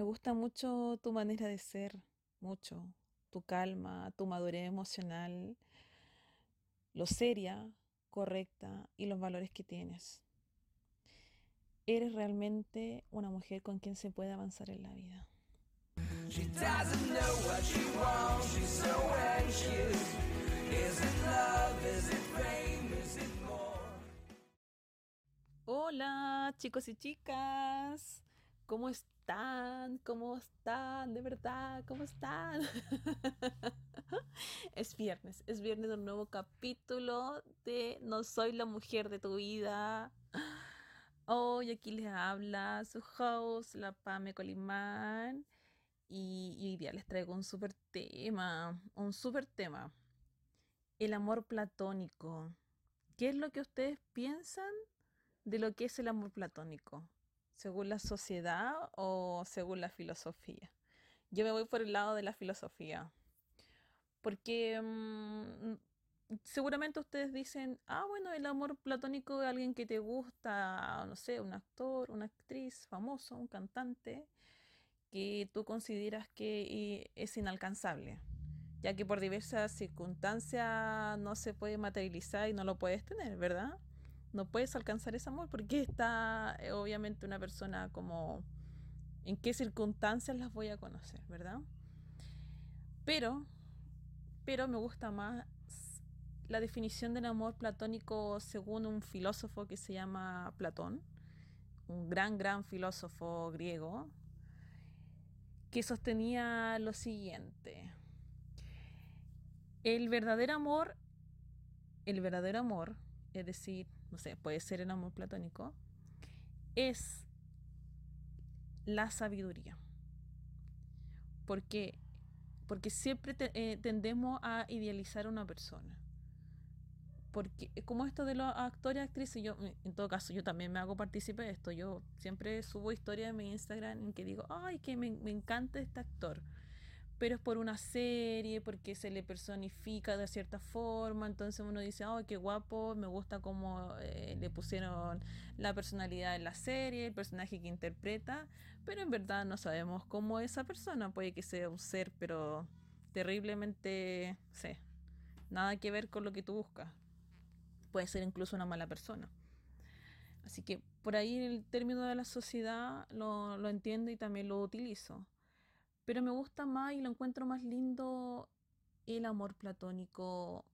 Me gusta mucho tu manera de ser, mucho. Tu calma, tu madurez emocional, lo seria, correcta y los valores que tienes. Eres realmente una mujer con quien se puede avanzar en la vida. Hola chicos y chicas, ¿cómo están? ¿Cómo están? De verdad, ¿cómo están? es viernes, es viernes de un nuevo capítulo de No soy la mujer de tu vida. Hoy aquí les habla su host, la Pame Colimán. Y, hoy día les traigo un súper tema, un súper tema. El amor platónico. ¿Qué es lo que ustedes piensan de lo que es el amor platónico? ¿Según la sociedad o según la filosofía? Yo me voy por el lado de la filosofía. Porque mm, seguramente ustedes dicen, ah, bueno, el amor platónico es alguien que te gusta, no sé, un actor, una actriz famoso, un cantante que tú consideras que es inalcanzable, ya que por diversas circunstancias no se puede materializar y no lo puedes tener, ¿verdad? No puedes alcanzar ese amor porque está eh, obviamente una persona como en qué circunstancias las voy a conocer, ¿verdad? Pero, pero me gusta más la definición del amor platónico según un filósofo que se llama Platón, un gran, gran filósofo griego, que sostenía lo siguiente. El verdadero amor, el verdadero amor, es decir, no sé, puede ser el amor platónico, es la sabiduría. Porque, porque siempre eh, tendemos a idealizar a una persona porque eh, como esto de los actores y actrices, yo en todo caso yo también me hago partícipe de esto. Yo siempre subo historias en mi Instagram en que digo, ay, que me, encanta este actor. Pero es por una serie, porque se le personifica de cierta forma. Entonces uno dice, ay, qué guapo, me gusta cómo eh, le pusieron la personalidad en la serie, el personaje que interpreta. Pero en verdad no sabemos cómo es esa persona. Puede que sea un ser, pero terriblemente, sé, nada que ver con lo que tú buscas puede ser incluso una mala persona. Así que por ahí el término de la sociedad lo, lo entiendo y también lo utilizo. Pero me gusta más y lo encuentro más lindo el amor platónico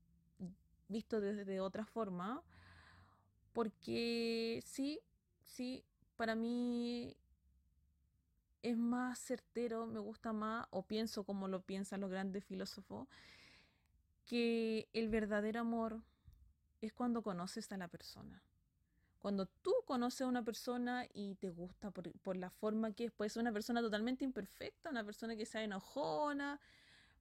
visto desde otra forma. Porque sí, sí, para mí es más certero, me gusta más, o pienso como lo piensan los grandes filósofos, que el verdadero amor es cuando conoces a la persona. Cuando tú conoces a una persona y te gusta por, la forma que es, puede ser una persona totalmente imperfecta, una persona que sea enojona,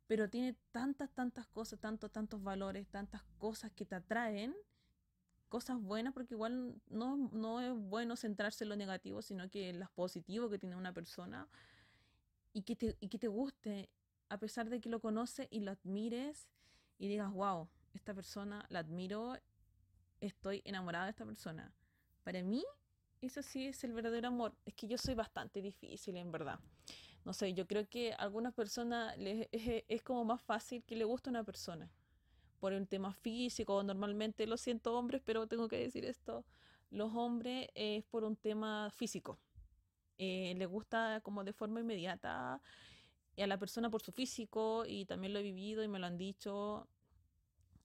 pero tiene tantas, tantas cosas, tantos, tantos valores, tantas cosas que te atraen, cosas buenas, porque igual no, no es bueno centrarse en lo negativo, sino que en lo positivo que tiene una persona y que te, y que te guste, a pesar de que lo conoces y lo admires y digas, wow, esta persona la admiro, estoy enamorada de esta persona. Para mí, eso sí es el verdadero amor. Es que yo soy bastante difícil, en verdad. No sé, yo creo que a algunas personas les, es, como más fácil que le guste una persona. Por un tema físico, normalmente lo siento hombres, pero tengo que decir esto. Los hombres es por un tema físico. Eh, les gusta como de forma inmediata a la persona por su físico y también lo he vivido y me lo han dicho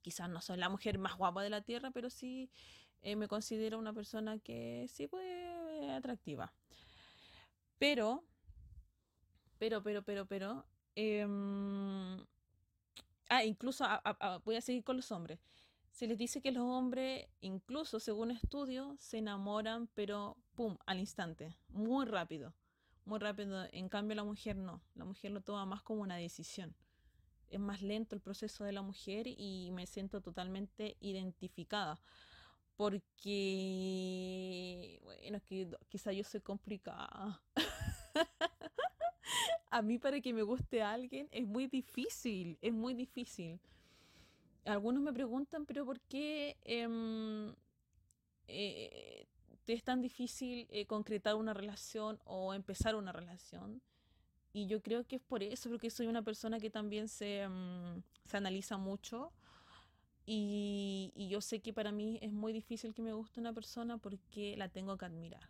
quizás no soy la mujer más guapa de la tierra, pero sí eh, me considero una persona que sí puede atractiva. Pero, pero, pero, pero, pero, em, ah, incluso voy a seguir con los hombres. Se les dice que los hombres, incluso según estudios, se enamoran, pero pum, al instante, muy rápido, muy rápido. En cambio, la mujer no, la mujer lo toma más como una decisión es más lento el proceso de la mujer y me siento totalmente identificada. Porque, bueno, es quizá yo soy complicada. a mí para que me guste alguien es muy difícil, es muy difícil. Algunos me preguntan, pero ¿por qué em, eh, es tan difícil eh, concretar una relación o empezar una relación? y yo creo que es por eso, porque soy una persona que también se, mm, se analiza mucho. Y, yo sé que para mí es muy difícil que me guste una persona porque la tengo que admirar.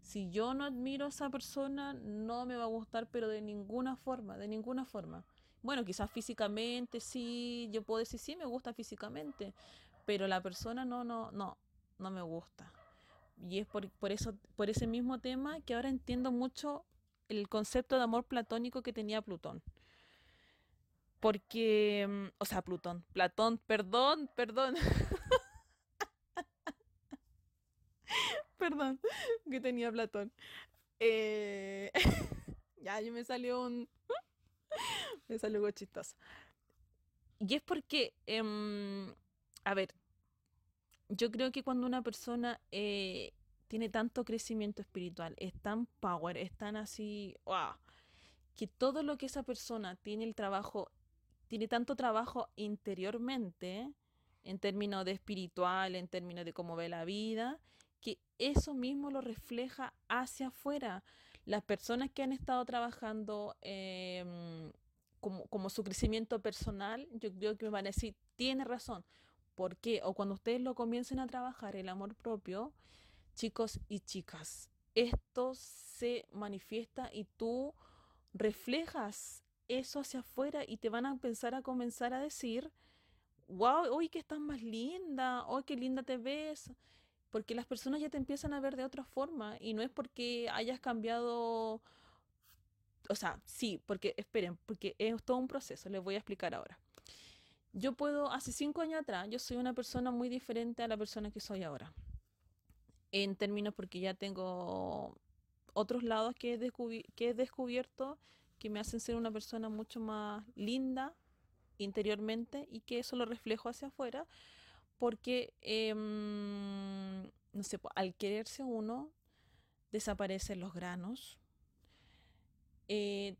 Si yo no admiro a esa persona, no me va a gustar, pero de ninguna forma, de ninguna forma. Bueno, quizás físicamente sí, yo puedo decir sí, me gusta físicamente, pero la persona no, no, no, no me gusta. Y es por, por eso, por ese mismo tema que ahora entiendo mucho el concepto de amor platónico que tenía Plutón. Porque, mm, o sea, Plutón, Platón, perdón, perdón. perdón, que tenía Platón. Eh, ya, yo me salió un... me salió algo chistoso. Y es porque, em, a ver, yo creo que cuando una persona eh, tiene tanto crecimiento espiritual, es tan power, es tan así, que todo lo que esa persona tiene el trabajo, tiene tanto trabajo interiormente, en términos de espiritual, en términos de cómo ve la vida, que eso mismo lo refleja hacia afuera. Las personas que han estado trabajando em, como, como, su crecimiento personal, yo creo que me van a decir, tiene razón. ¿Por qué? O cuando ustedes lo comiencen a trabajar, el amor propio, chicos y chicas. Esto se manifiesta y tú reflejas eso hacia afuera y te van a pensar a comenzar a decir, wow, hoy que estás más linda, hoy qué linda te ves, porque las personas ya te empiezan a ver de otra forma y no es porque hayas cambiado, o sea, sí, porque esperen, porque es todo un proceso, les voy a explicar ahora. Yo puedo, hace cinco años atrás, yo soy una persona muy diferente a la persona que soy ahora en términos porque ya tengo otros lados que he, que he descubierto que me hacen ser una persona mucho más linda interiormente y que eso lo reflejo hacia afuera porque, em, no sé, al quererse uno, desaparecen los granos. Eh,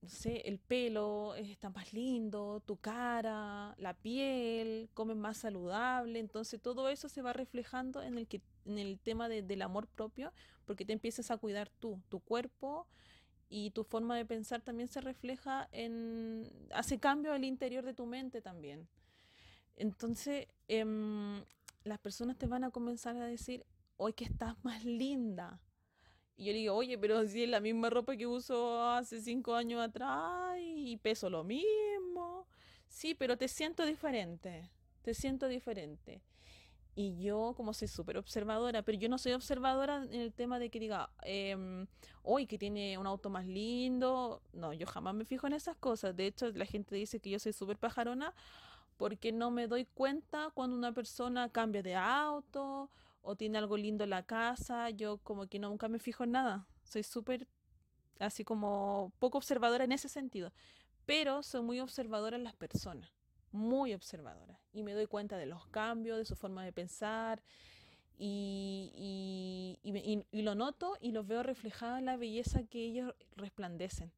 no sé, el pelo está más lindo, tu cara, la piel, comes más saludable, entonces todo eso se va reflejando en el, que, en el tema del amor propio, porque te empiezas a cuidar tú, tu cuerpo y tu forma de pensar también se refleja en, hace cambio al interior de tu mente también. Entonces, em, las personas te van a comenzar a decir, hoy que estás más linda, y yo le digo, oye, pero si es la misma ropa que uso hace cinco años atrás y peso lo mismo. Sí, pero te siento diferente, te siento diferente. Y yo, como soy súper observadora, pero yo no soy observadora en el tema de que diga, hoy que tiene un auto más lindo. No, yo jamás me fijo en esas cosas. De hecho, la gente dice que yo soy súper pajarona porque no me doy cuenta cuando una persona cambia de auto o tiene algo lindo en la casa, yo como que nunca me fijo en nada. Soy súper así como poco observadora en ese sentido, pero soy muy observadora en las personas, muy observadora. Y me doy cuenta de los cambios, de su forma de pensar, y, lo noto y lo veo reflejada en la belleza que ellos resplandecen.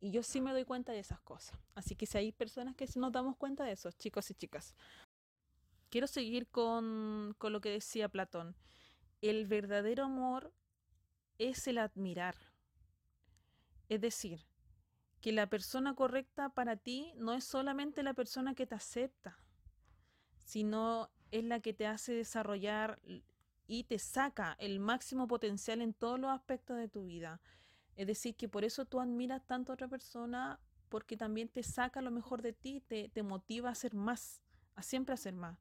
Y yo sí me doy cuenta de esas cosas. Así que si hay personas que nos damos cuenta de eso, chicos y chicas, quiero seguir con, con lo que decía Platón. El verdadero amor es el admirar. Es decir, que la persona correcta para ti no es solamente la persona que te acepta, sino es la que te hace desarrollar y te saca el máximo potencial en todos los aspectos de tu vida. Es decir, que por eso tú admiras tanto a otra persona, porque también te saca lo mejor de ti, te, te motiva a hacer más, a siempre hacer más.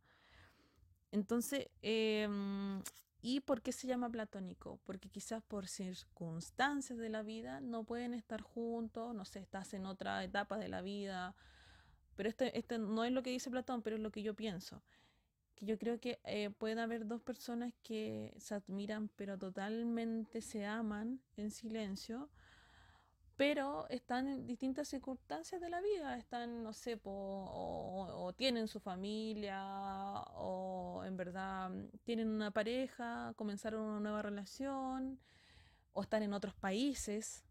Entonces, em, ¿y por qué se llama platónico? Porque quizás por circunstancias de la vida no pueden estar juntos, no sé, estás en otra etapa de la vida. Pero este, este no es lo que dice Platón, pero es lo que yo pienso. Que yo creo que eh, pueden haber dos personas que se admiran, pero totalmente se aman en silencio pero están en distintas circunstancias de la vida, están, no sé, o, tienen su familia, o en verdad tienen una pareja, comenzaron una nueva relación, o están en otros países,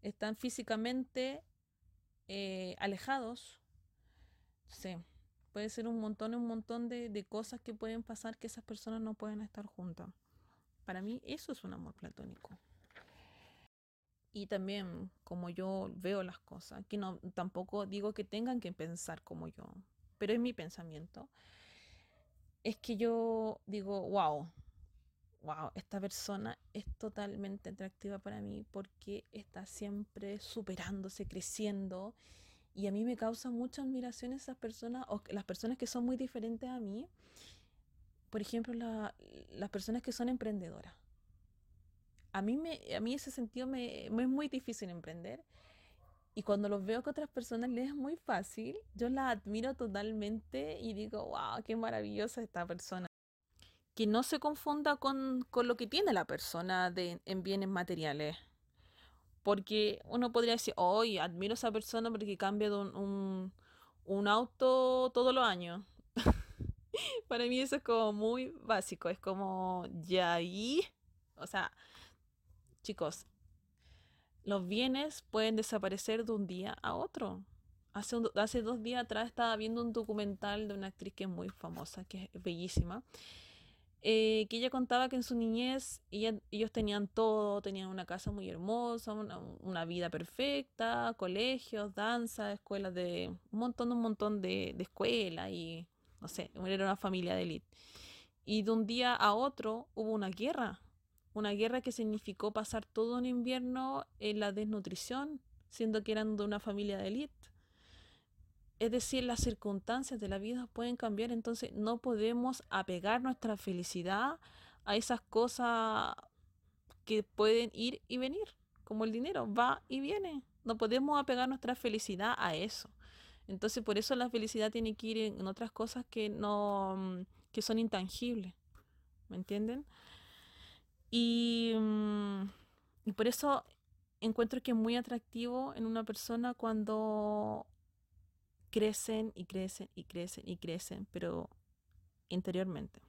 están físicamente eh, alejados. Sí, puede ser un montón, un montón de, de cosas que pueden pasar que esas personas no pueden estar juntas. Para mí eso es un amor platónico. Y también como yo veo las cosas, que no tampoco digo que tengan que pensar como yo, pero es mi pensamiento. Es que yo digo, wow, wow, esta persona es totalmente atractiva para mí porque está siempre superándose, creciendo. Y a mí me causa mucha admiración esas personas, o las personas que son muy diferentes a mí. Por ejemplo, las personas que son emprendedoras. A mí, me, a mí ese sentido me, me es muy difícil emprender. Y cuando los veo que otras personas les es muy fácil, yo la admiro totalmente y digo, wow, qué maravillosa esta persona que no se confunda con, lo que tiene la persona de, en bienes materiales. Porque uno podría decir, hoy admiro a esa persona porque cambia de un, un, auto todos los años. Para mí eso es como muy básico, es como ya ahí. O sea, chicos, los bienes pueden desaparecer de un día a otro. Hace, hace dos días atrás estaba viendo un documental de una actriz que es muy famosa, que es bellísima, eh, que ella contaba que en su niñez ellos tenían todo, tenían una casa muy hermosa, una, vida perfecta, colegios, danza, escuelas de un montón, un montón de, de escuelas y no sé, era una familia de élite. Y de un día a otro hubo una guerra, una guerra que significó pasar todo un invierno en la desnutrición, siendo que eran de una familia de élite. Es decir, las circunstancias de la vida pueden cambiar, entonces no podemos apegar nuestra felicidad a esas cosas que pueden ir y venir, como el dinero, va y viene. No podemos apegar nuestra felicidad a eso. Entonces, por eso la felicidad tiene que ir en otras cosas que no mm, que son intangibles. ¿Me entienden? Y, mm, y por eso encuentro que es muy atractivo en una persona cuando crecen y crecen y crecen y crecen, pero interiormente.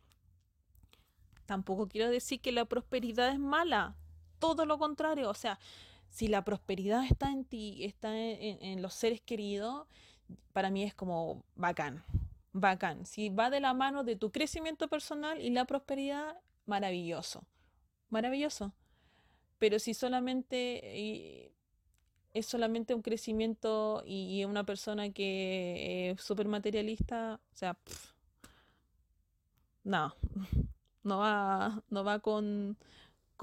Tampoco quiero decir que la prosperidad es mala, todo lo contrario, o sea, si la prosperidad está en ti, está en, los seres queridos, para mí es como bacán, bacán. Si va de la mano de tu crecimiento personal y la prosperidad, maravilloso, maravilloso. Pero si solamente es solamente un crecimiento y, una persona que es súper materialista, o sea, no, no va, no va con,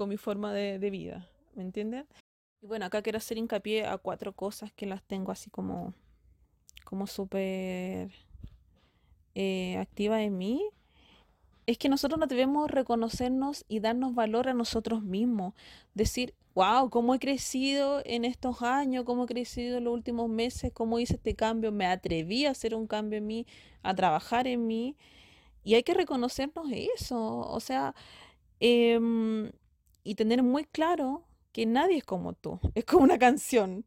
mi forma de, vida, ¿me entienden? Y bueno, acá quiero hacer hincapié a cuatro cosas que las tengo así como, como súper eh, en mí es que nosotros no debemos reconocernos y darnos valor a nosotros mismos. Decir, wow, cómo he crecido en estos años, cómo he crecido en los últimos meses, cómo hice este cambio, me atreví a hacer un cambio en mí, a trabajar en mí. Y hay que reconocernos eso, o sea, em, y tener muy claro que nadie es como tú. Es como una canción,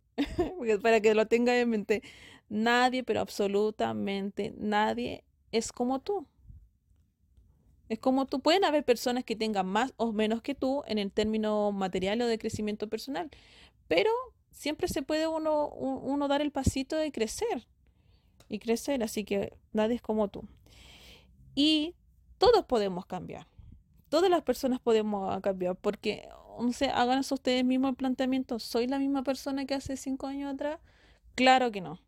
para que lo tenga en mente. Nadie, pero absolutamente nadie es como tú. Es como tú, pueden haber personas que tengan más o menos que tú en el término material o de crecimiento personal, pero siempre se puede uno, uno dar el pasito de crecer y crecer, así que nadie es como tú. Y todos podemos cambiar, todas las personas podemos cambiar, porque, no sé, hagan ustedes mismos el planteamiento, ¿soy la misma persona que hace cinco años atrás? Claro que no,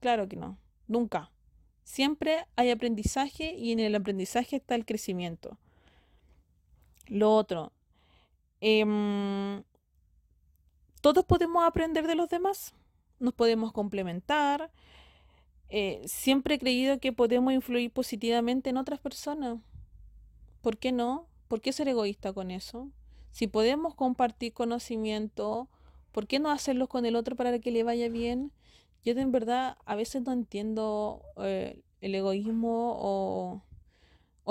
claro que no, nunca. Siempre hay aprendizaje y en el aprendizaje está el crecimiento. Lo otro, em, todos podemos aprender de los demás, nos podemos complementar. Eh, siempre he creído que podemos influir positivamente en otras personas. ¿Por qué no? ¿Por qué ser egoísta con eso? Si podemos compartir conocimiento, ¿por qué no hacerlo con el otro para que le vaya bien? Yo en verdad a veces no entiendo eh, el egoísmo o,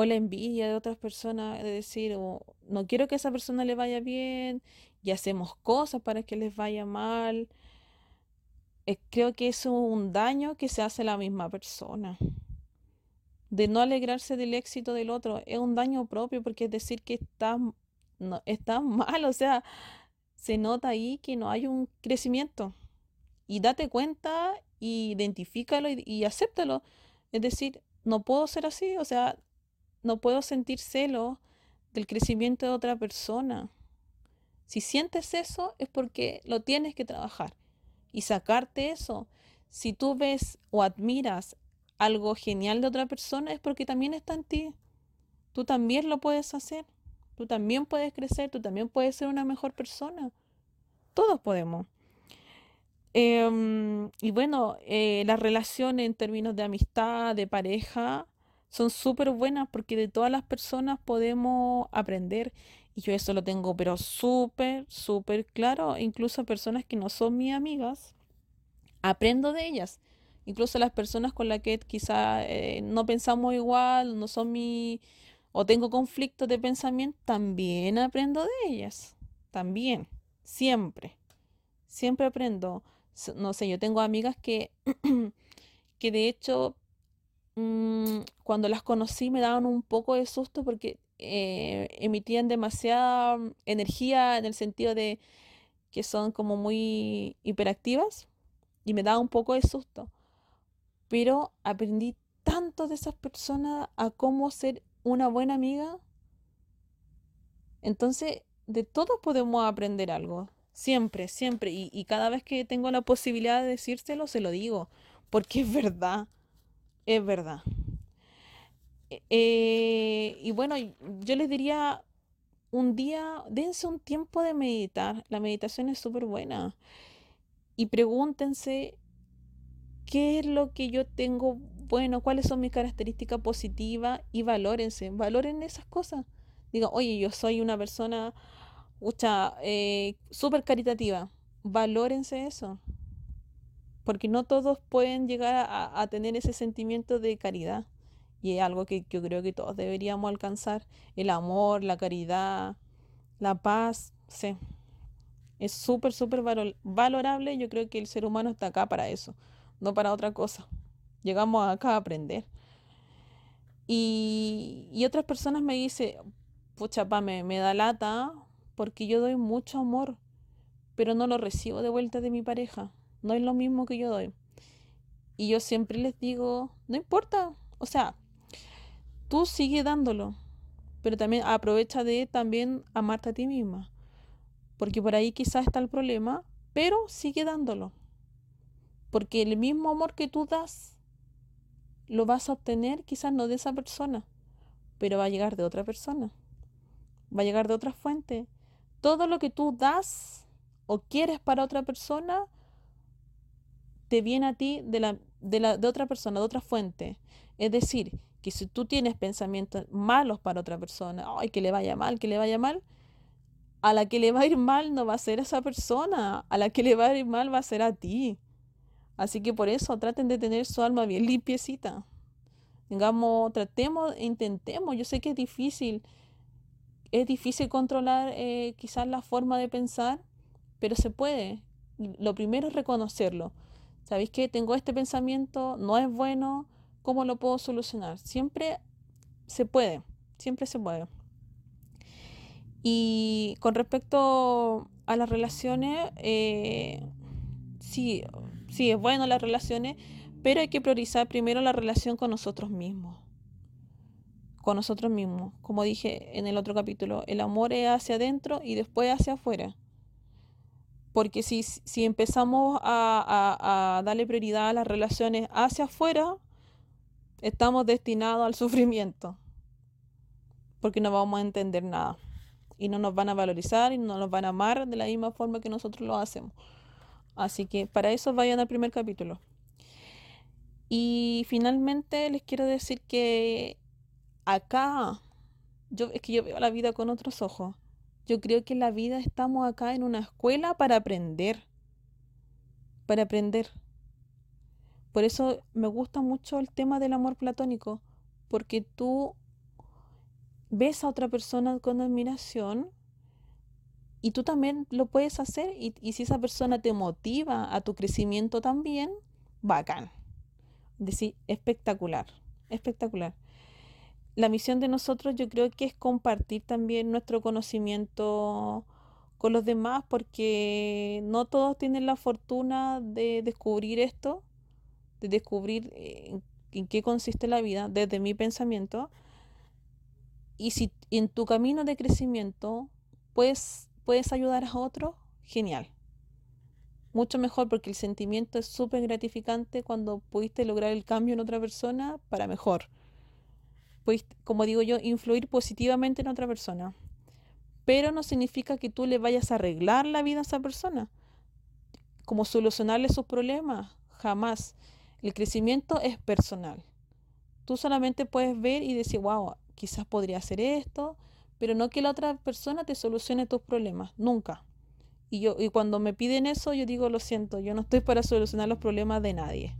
la envidia de otras personas, de decir, no quiero que a esa persona le vaya bien y hacemos cosas para que les vaya mal. Eh, creo que es un daño que se hace a la misma persona. De no alegrarse del éxito del otro, es un daño propio porque es decir que está, está mal, o sea, se nota ahí que no hay un crecimiento y date cuenta y identifícalo y, acéptalo. Es decir, no puedo ser así, o sea, no puedo sentir celo del crecimiento de otra persona. Si sientes eso es porque lo tienes que trabajar y sacarte eso. Si tú ves o admiras algo genial de otra persona es porque también está en ti. Tú también lo puedes hacer. Tú también puedes crecer. Tú también puedes ser una mejor persona. Todos podemos. Em, y bueno, eh, las relaciones en términos de amistad, de pareja, son súper buenas porque de todas las personas podemos aprender. Y yo eso lo tengo, pero súper, súper claro. Incluso personas que no son mis amigas, aprendo de ellas. Incluso las personas con las que quizá eh, no pensamos igual, no son mi... o tengo conflictos de pensamiento, también aprendo de ellas. También, siempre. Siempre aprendo. No sé, yo tengo amigas que, que de hecho mm, cuando las conocí me daban un poco de susto porque eh, emitían demasiada energía en el sentido de que son como muy hiperactivas y me daba un poco de susto pero aprendí tanto de esas personas a cómo ser una buena amiga. Entonces, de todos podemos aprender algo. Siempre, siempre. Y, cada vez que tengo la posibilidad de decírselo, se lo digo. Porque es verdad. Es verdad. E, eh, y bueno, yo les diría un día, dense un tiempo de meditar. La meditación es súper buena. Y pregúntense qué es lo que yo tengo bueno, cuáles son mis características positivas y valórense, valoren esas cosas. Diga, oye, yo soy una persona eh, súper caritativa, valórense eso. Porque no todos pueden llegar a, tener ese sentimiento de caridad. Y es algo que yo creo que todos deberíamos alcanzar. El amor, la caridad, la paz, sí. Es súper, súper valorable. Yo creo que el ser humano está acá para eso no para otra cosa. Llegamos acá a aprender. Y, otras personas me dicen, pucha, pa, me da lata porque yo doy mucho amor, pero no lo recibo de vuelta de mi pareja. No es lo mismo que yo doy. Y yo siempre les digo, no importa, o sea, tú sigue dándolo, pero también aprovecha de también amarte a ti misma. Porque por ahí quizás está el problema, pero sigue dándolo. Porque el mismo amor que tú das, lo vas a obtener quizás no de esa persona, pero va a llegar de otra persona. Va a llegar de otra fuente. Todo lo que tú das o quieres para otra persona, te viene a ti de, la, de, la, de otra persona, de otra fuente. Es decir, que si tú tienes pensamientos malos para otra persona, ay, que le vaya mal, que le vaya mal, a la que le va a ir mal no va a ser esa persona, a la que le va a ir mal va a ser a ti. Así que por eso traten de tener su alma bien limpiecita. Digamos, tratemos, intentemos. Yo sé que es difícil, es difícil controlar eh, quizás la forma de pensar, pero se puede. Lo primero es reconocerlo. ¿Sabéis que tengo este pensamiento? No es bueno. ¿Cómo lo puedo solucionar? Siempre se puede, siempre se puede. Y con respecto a las relaciones, eh, sí, sí, es bueno las relaciones, pero hay que priorizar primero la relación con nosotros mismos. Con nosotros mismos. Como dije en el otro capítulo, el amor es hacia adentro y después hacia afuera. Porque si, si empezamos a, a darle prioridad a las relaciones hacia afuera, estamos destinados al sufrimiento. Porque no vamos a entender nada. Y no nos van a valorizar y no nos van a amar de la misma forma que nosotros lo hacemos. Así que para eso vayan al primer capítulo. Y finalmente les quiero decir que acá, yo, es que yo veo la vida con otros ojos. Yo creo que la vida estamos acá en una escuela para aprender. Para aprender. Por eso me gusta mucho el tema del amor platónico, porque tú ves a otra persona con admiración y tú también lo puedes hacer y, si esa persona te motiva a tu crecimiento también, bacán. Es decir, espectacular, espectacular. La misión de nosotros yo creo que es compartir también nuestro conocimiento con los demás porque no todos tienen la fortuna de descubrir esto, de descubrir en, en qué consiste la vida desde mi pensamiento. Y si en tu camino de crecimiento puedes puedes ayudar a otro, genial. Mucho mejor porque el sentimiento es súper gratificante cuando pudiste lograr el cambio en otra persona para mejor. Puedes, como digo yo, influir positivamente en otra persona. Pero no significa que tú le vayas a arreglar la vida a esa persona. Como solucionarle sus problemas, jamás. El crecimiento es personal. Tú solamente puedes ver y decir, wow, quizás podría hacer esto, pero no que la otra persona te solucione tus problemas, nunca. Y yo y cuando me piden eso, yo digo, lo siento, yo no estoy para solucionar los problemas de nadie.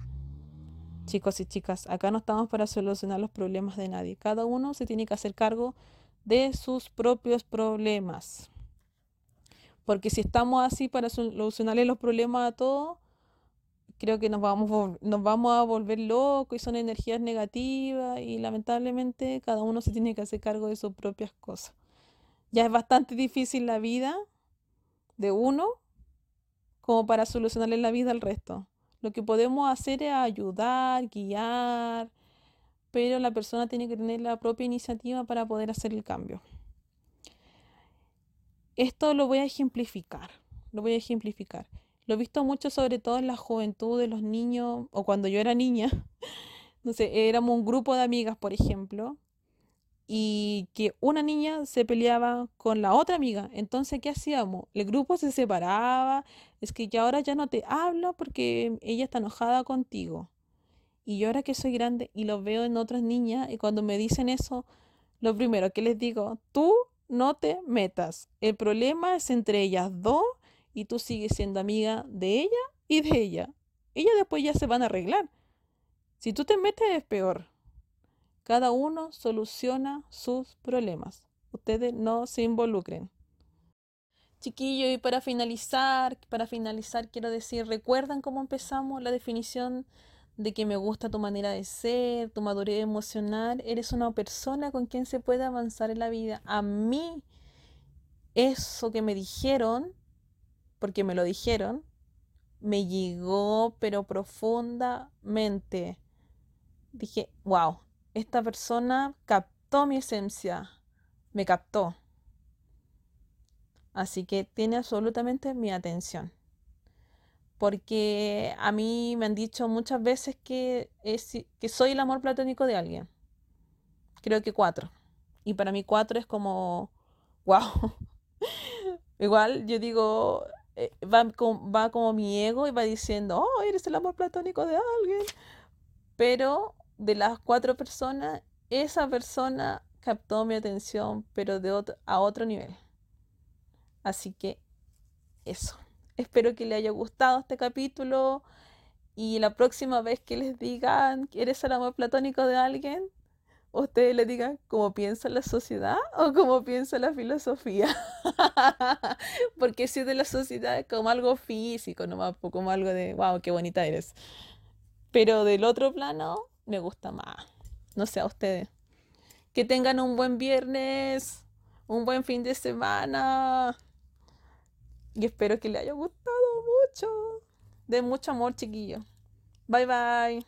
Chicos y chicas, acá no estamos para solucionar los problemas de nadie. Cada uno se tiene que hacer cargo de sus propios problemas. Porque si estamos así para solucionarle los problemas a todos, creo que nos vamos, nos vamos a volver locos y son energías negativas y lamentablemente cada uno se tiene que hacer cargo de sus propias cosas. Ya es bastante difícil la vida de uno como para solucionarle la vida al resto. Lo que podemos hacer es ayudar, guiar, pero la persona tiene que tener la propia iniciativa para poder hacer el cambio. Esto lo voy a ejemplificar, lo voy a ejemplificar. Lo he visto mucho sobre todo en la juventud de los niños, o cuando yo era niña, no sé, éramos un grupo de amigas, por ejemplo, y que una niña se peleaba con la otra amiga. Entonces, ¿qué hacíamos? El grupo se separaba, es que ya ahora ya no te hablo porque ella está enojada contigo. Y yo ahora que soy grande y lo veo en otras niñas, y cuando me dicen eso, lo primero que les digo, tú no te metas. El problema es entre ellas dos y tú sigues siendo amiga de ella y de ella. Ella después ya se van a arreglar. Si tú te metes es peor. Cada uno soluciona sus problemas. Ustedes no se involucren. Chiquillo, y para finalizar, para finalizar quiero decir, ¿recuerdan cómo empezamos la definición de que me gusta tu manera de ser, tu madurez emocional? Eres una persona con quien se puede avanzar en la vida. A mí, eso que me dijeron porque me lo dijeron, me llegó pero profundamente. Dije, wow, esta persona captó mi esencia, me captó. Así que tiene absolutamente mi atención. Porque a mí me han dicho muchas veces que, soy el amor platónico de alguien. Creo que cuatro. Y para mí cuatro es como, wow. Igual yo digo, eh, va, como mi ego y va diciendo, oh, eres el amor platónico de alguien. Pero de las cuatro personas, esa persona captó mi atención, pero de otro, a otro nivel. Así que eso. Espero que les haya gustado este capítulo y la próxima vez que les digan que eres el amor platónico de alguien, ustedes le digan cómo piensa la sociedad o cómo piensa la filosofía. Porque si de la sociedad es como algo físico, nomás como algo de, wow, qué bonita eres. Pero del otro plano me gusta más. No sé a ustedes. Que tengan un buen viernes, un buen fin de semana. Y espero que les haya gustado mucho. De mucho amor, chiquillos. Bye bye.